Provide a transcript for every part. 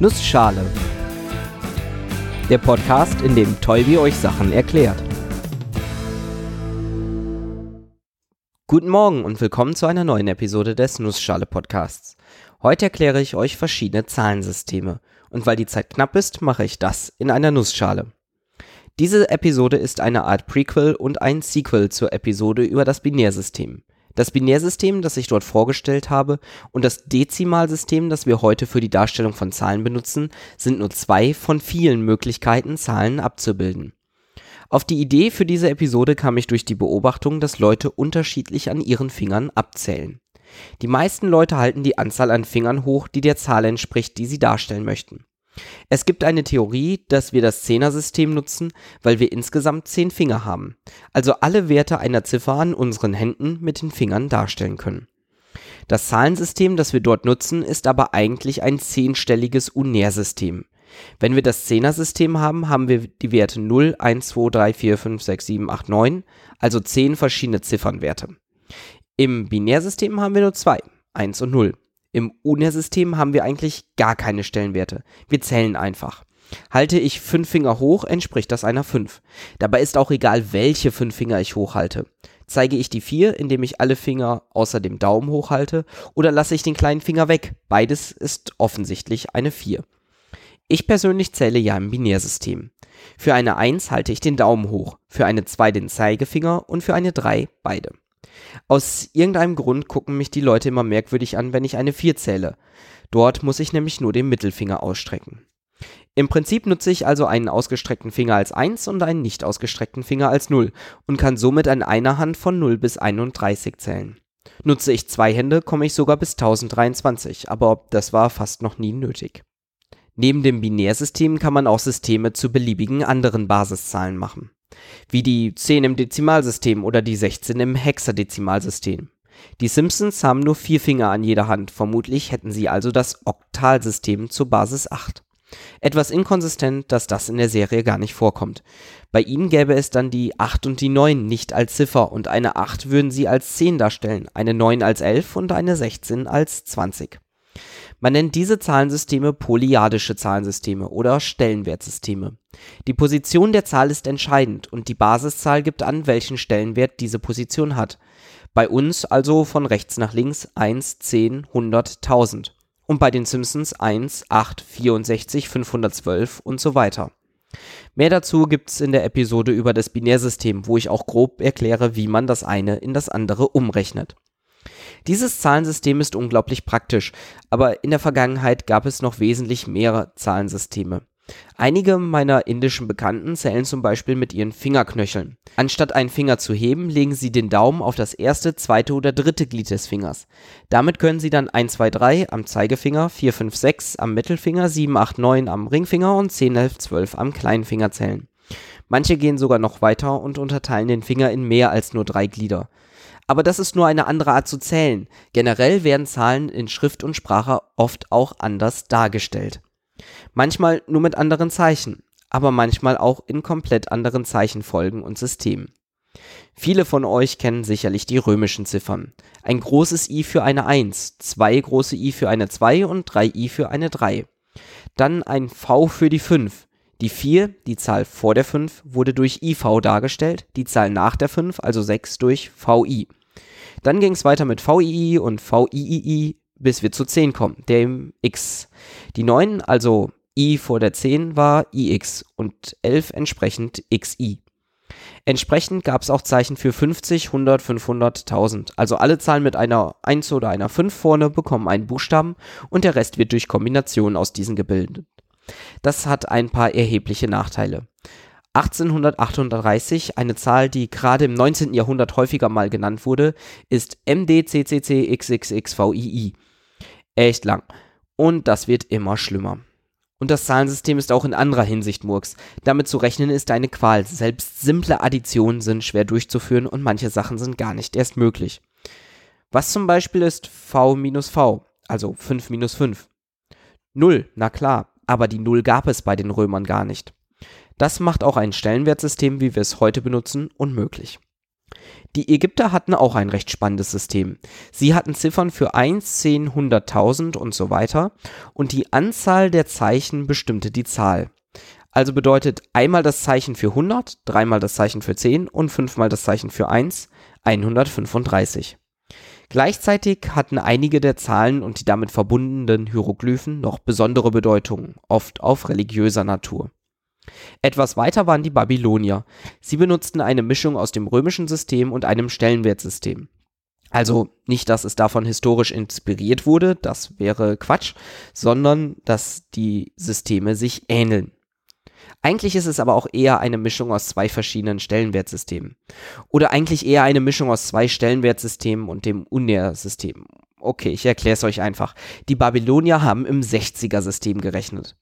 Nussschale. Der Podcast, in dem Tolbi euch Sachen erklärt. Guten Morgen und willkommen zu einer neuen Episode des Nussschale Podcasts. Heute erkläre ich euch verschiedene Zahlensysteme. Und weil die Zeit knapp ist, mache ich das in einer Nussschale. Diese Episode ist eine Art Prequel und ein Sequel zur Episode über das Binärsystem. Das Binärsystem, das ich dort vorgestellt habe, und das Dezimalsystem, das wir heute für die Darstellung von Zahlen benutzen, sind nur zwei von vielen Möglichkeiten, Zahlen abzubilden. Auf die Idee für diese Episode kam ich durch die Beobachtung, dass Leute unterschiedlich an ihren Fingern abzählen. Die meisten Leute halten die Anzahl an Fingern hoch, die der Zahl entspricht, die sie darstellen möchten. Es gibt eine Theorie, dass wir das Zehnersystem nutzen, weil wir insgesamt zehn Finger haben, also alle Werte einer Ziffer an unseren Händen mit den Fingern darstellen können. Das Zahlensystem, das wir dort nutzen, ist aber eigentlich ein zehnstelliges Unärsystem. Wenn wir das Zehnersystem haben, haben wir die Werte 0, 1, 2, 3, 4, 5, 6, 7, 8, 9, also zehn verschiedene Ziffernwerte. Im Binärsystem haben wir nur zwei, 1 und 0. Im Unärsystem haben wir eigentlich gar keine Stellenwerte. Wir zählen einfach. Halte ich fünf Finger hoch, entspricht das einer 5. Dabei ist auch egal, welche fünf Finger ich hochhalte. Zeige ich die 4, indem ich alle Finger außer dem Daumen hochhalte, oder lasse ich den kleinen Finger weg? Beides ist offensichtlich eine 4. Ich persönlich zähle ja im Binärsystem. Für eine 1 halte ich den Daumen hoch, für eine 2 den Zeigefinger und für eine 3 beide. Aus irgendeinem Grund gucken mich die Leute immer merkwürdig an, wenn ich eine 4 zähle. Dort muss ich nämlich nur den Mittelfinger ausstrecken. Im Prinzip nutze ich also einen ausgestreckten Finger als 1 und einen nicht ausgestreckten Finger als 0 und kann somit an einer Hand von 0 bis 31 zählen. Nutze ich zwei Hände, komme ich sogar bis 1023, aber das war fast noch nie nötig. Neben dem Binärsystem kann man auch Systeme zu beliebigen anderen Basiszahlen machen wie die 10 im Dezimalsystem oder die 16 im Hexadezimalsystem. Die Simpsons haben nur vier Finger an jeder Hand, vermutlich hätten sie also das Oktalsystem zur Basis 8. Etwas inkonsistent, dass das in der Serie gar nicht vorkommt. Bei ihnen gäbe es dann die 8 und die 9 nicht als Ziffer und eine 8 würden sie als 10 darstellen, eine 9 als 11 und eine 16 als 20. Man nennt diese Zahlensysteme polyadische Zahlensysteme oder Stellenwertsysteme. Die Position der Zahl ist entscheidend und die Basiszahl gibt an, welchen Stellenwert diese Position hat. Bei uns also von rechts nach links 1, 10, 100, 1000. Und bei den Simpsons 1, 8, 64, 512 und so weiter. Mehr dazu gibt's in der Episode über das Binärsystem, wo ich auch grob erkläre, wie man das eine in das andere umrechnet. Dieses Zahlensystem ist unglaublich praktisch, aber in der Vergangenheit gab es noch wesentlich mehr Zahlensysteme. Einige meiner indischen Bekannten zählen zum Beispiel mit ihren Fingerknöcheln. Anstatt einen Finger zu heben, legen sie den Daumen auf das erste, zweite oder dritte Glied des Fingers. Damit können sie dann 1, 2, 3 am Zeigefinger, 4, 5, 6 am Mittelfinger, 7, 8, 9 am Ringfinger und 10, 11, 12 am kleinen Finger zählen. Manche gehen sogar noch weiter und unterteilen den Finger in mehr als nur drei Glieder. Aber das ist nur eine andere Art zu zählen. Generell werden Zahlen in Schrift und Sprache oft auch anders dargestellt. Manchmal nur mit anderen Zeichen, aber manchmal auch in komplett anderen Zeichenfolgen und Systemen. Viele von euch kennen sicherlich die römischen Ziffern. Ein großes I für eine 1, zwei große I für eine 2 und drei I für eine 3. Dann ein V für die 5, die 4, die Zahl vor der 5, wurde durch IV dargestellt, die Zahl nach der 5, also 6, durch VI. Dann ging es weiter mit VII und VIII, bis wir zu 10 kommen, dem X. Die 9, also I vor der 10, war IX und 11 entsprechend XI. Entsprechend gab es auch Zeichen für 50, 100, 500, 1000. Also alle Zahlen mit einer 1 oder einer 5 vorne bekommen einen Buchstaben und der Rest wird durch Kombinationen aus diesen gebildet. Das hat ein paar erhebliche Nachteile. 1838, eine Zahl, die gerade im 19. Jahrhundert häufiger mal genannt wurde, ist MDCCCXXXVII. Echt lang. Und das wird immer schlimmer. Und das Zahlensystem ist auch in anderer Hinsicht Murks. Damit zu rechnen ist eine Qual. Selbst simple Additionen sind schwer durchzuführen und manche Sachen sind gar nicht erst möglich. Was zum Beispiel ist V minus V, also 5 minus 5? Null, na klar, aber die Null gab es bei den Römern gar nicht. Das macht auch ein Stellenwertsystem, wie wir es heute benutzen, unmöglich. Die Ägypter hatten auch ein recht spannendes System. Sie hatten Ziffern für 1, 10, 100.000 und so weiter und die Anzahl der Zeichen bestimmte die Zahl. Also bedeutet einmal das Zeichen für 100, dreimal das Zeichen für 10 und fünfmal das Zeichen für 1 135. Gleichzeitig hatten einige der Zahlen und die damit verbundenen Hieroglyphen noch besondere Bedeutungen, oft auf religiöser Natur. Etwas weiter waren die Babylonier. Sie benutzten eine Mischung aus dem römischen System und einem Stellenwertsystem. Also nicht, dass es davon historisch inspiriert wurde, das wäre Quatsch, sondern dass die Systeme sich ähneln. Eigentlich ist es aber auch eher eine Mischung aus zwei verschiedenen Stellenwertsystemen. Oder eigentlich eher eine Mischung aus zwei Stellenwertsystemen und dem Unär-System. Okay, ich erkläre es euch einfach. Die Babylonier haben im 60er-System gerechnet.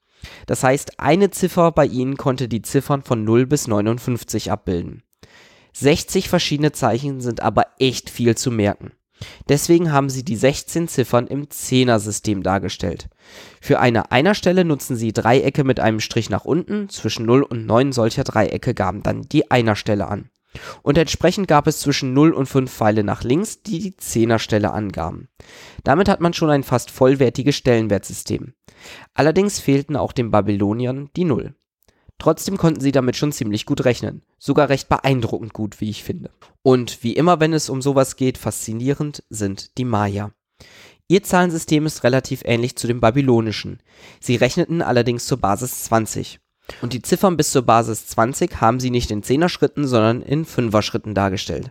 Das heißt, eine Ziffer bei ihnen konnte die Ziffern von 0 bis 59 abbilden. 60 verschiedene Zeichen sind aber echt viel zu merken. Deswegen haben sie die 16 Ziffern im Zehner-System dargestellt. Für eine Einerstelle nutzen sie Dreiecke mit einem Strich nach unten, zwischen 0 und 9 solcher Dreiecke gaben dann die Einerstelle an. Und entsprechend gab es zwischen 0 und 5 Pfeile nach links, die die Zehnerstelle angaben. Damit hat man schon ein fast vollwertiges Stellenwertsystem. Allerdings fehlten auch den Babyloniern die Null. Trotzdem konnten sie damit schon ziemlich gut rechnen. Sogar recht beeindruckend gut, wie ich finde. Und wie immer, wenn es um sowas geht, faszinierend sind die Maya. Ihr Zahlensystem ist relativ ähnlich zu dem babylonischen. Sie rechneten allerdings zur Basis 20. Und die Ziffern bis zur Basis 20 haben sie nicht in 10er Schritten, sondern in 5er Schritten dargestellt.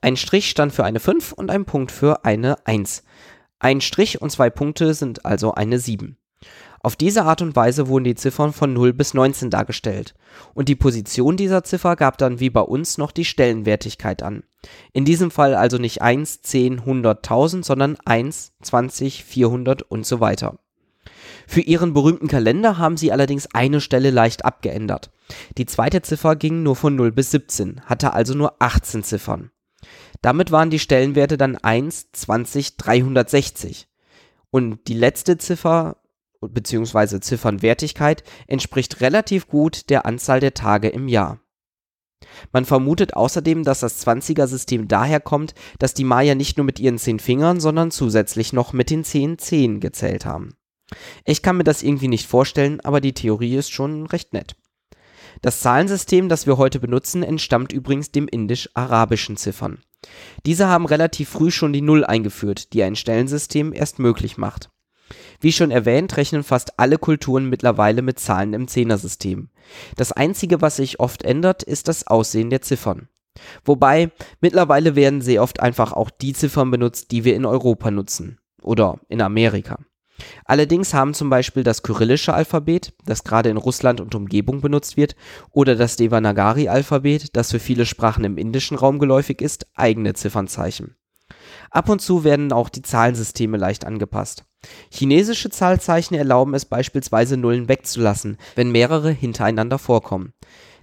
Ein Strich stand für eine 5 und ein Punkt für eine 1. Ein Strich und zwei Punkte sind also eine 7. Auf diese Art und Weise wurden die Ziffern von 0 bis 19 dargestellt, und die Position dieser Ziffer gab dann wie bei uns noch die Stellenwertigkeit an. In diesem Fall also nicht 1, 10, 100, 1000, sondern 1, 20, 400 und so weiter. Für ihren berühmten Kalender haben sie allerdings eine Stelle leicht abgeändert. Die zweite Ziffer ging nur von 0 bis 17, hatte also nur 18 Ziffern. Damit waren die Stellenwerte dann 1, 20, 360. Und die letzte Ziffer bzw. Ziffernwertigkeit entspricht relativ gut der Anzahl der Tage im Jahr. Man vermutet außerdem, dass das 20er-System daher kommt, dass die Maya nicht nur mit ihren zehn Fingern, sondern zusätzlich noch mit den zehn Zehen gezählt haben. Ich kann mir das irgendwie nicht vorstellen, aber die Theorie ist schon recht nett. Das Zahlensystem, das wir heute benutzen, entstammt übrigens dem indisch-arabischen Ziffern. Diese haben relativ früh schon die Null eingeführt, die ein Stellensystem erst möglich macht. Wie schon erwähnt, rechnen fast alle Kulturen mittlerweile mit Zahlen im Zehnersystem. Das einzige, was sich oft ändert, ist das Aussehen der Ziffern. Wobei, mittlerweile werden sehr oft einfach auch die Ziffern benutzt, die wir in Europa nutzen. Oder in Amerika. Allerdings haben zum Beispiel das kyrillische Alphabet, das gerade in Russland und Umgebung benutzt wird, oder das Devanagari-Alphabet, das für viele Sprachen im indischen Raum geläufig ist, eigene Ziffernzeichen. Ab und zu werden auch die Zahlensysteme leicht angepasst. Chinesische Zahlzeichen erlauben es beispielsweise Nullen wegzulassen, wenn mehrere hintereinander vorkommen.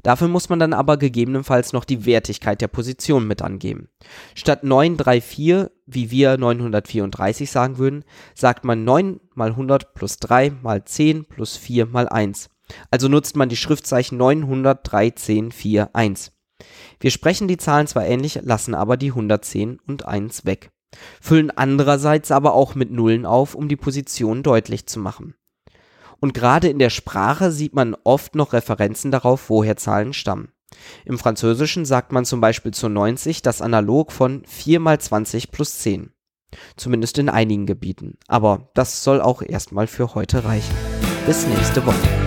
Dafür muss man dann aber gegebenenfalls noch die Wertigkeit der Position mit angeben. Statt 934, wie wir 934 sagen würden, sagt man 9 mal 100 plus 3 mal 10 plus 4 mal 1. Also nutzt man die Schriftzeichen 900, 3, 10, 4, 1. Wir sprechen die Zahlen zwar ähnlich, lassen aber die 110 und 1 weg füllen andererseits aber auch mit Nullen auf, um die Position deutlich zu machen. Und gerade in der Sprache sieht man oft noch Referenzen darauf, woher Zahlen stammen. Im Französischen sagt man zum Beispiel zu 90 das Analog von 4 mal 20 plus 10. Zumindest in einigen Gebieten. Aber das soll auch erstmal für heute reichen. Bis nächste Woche.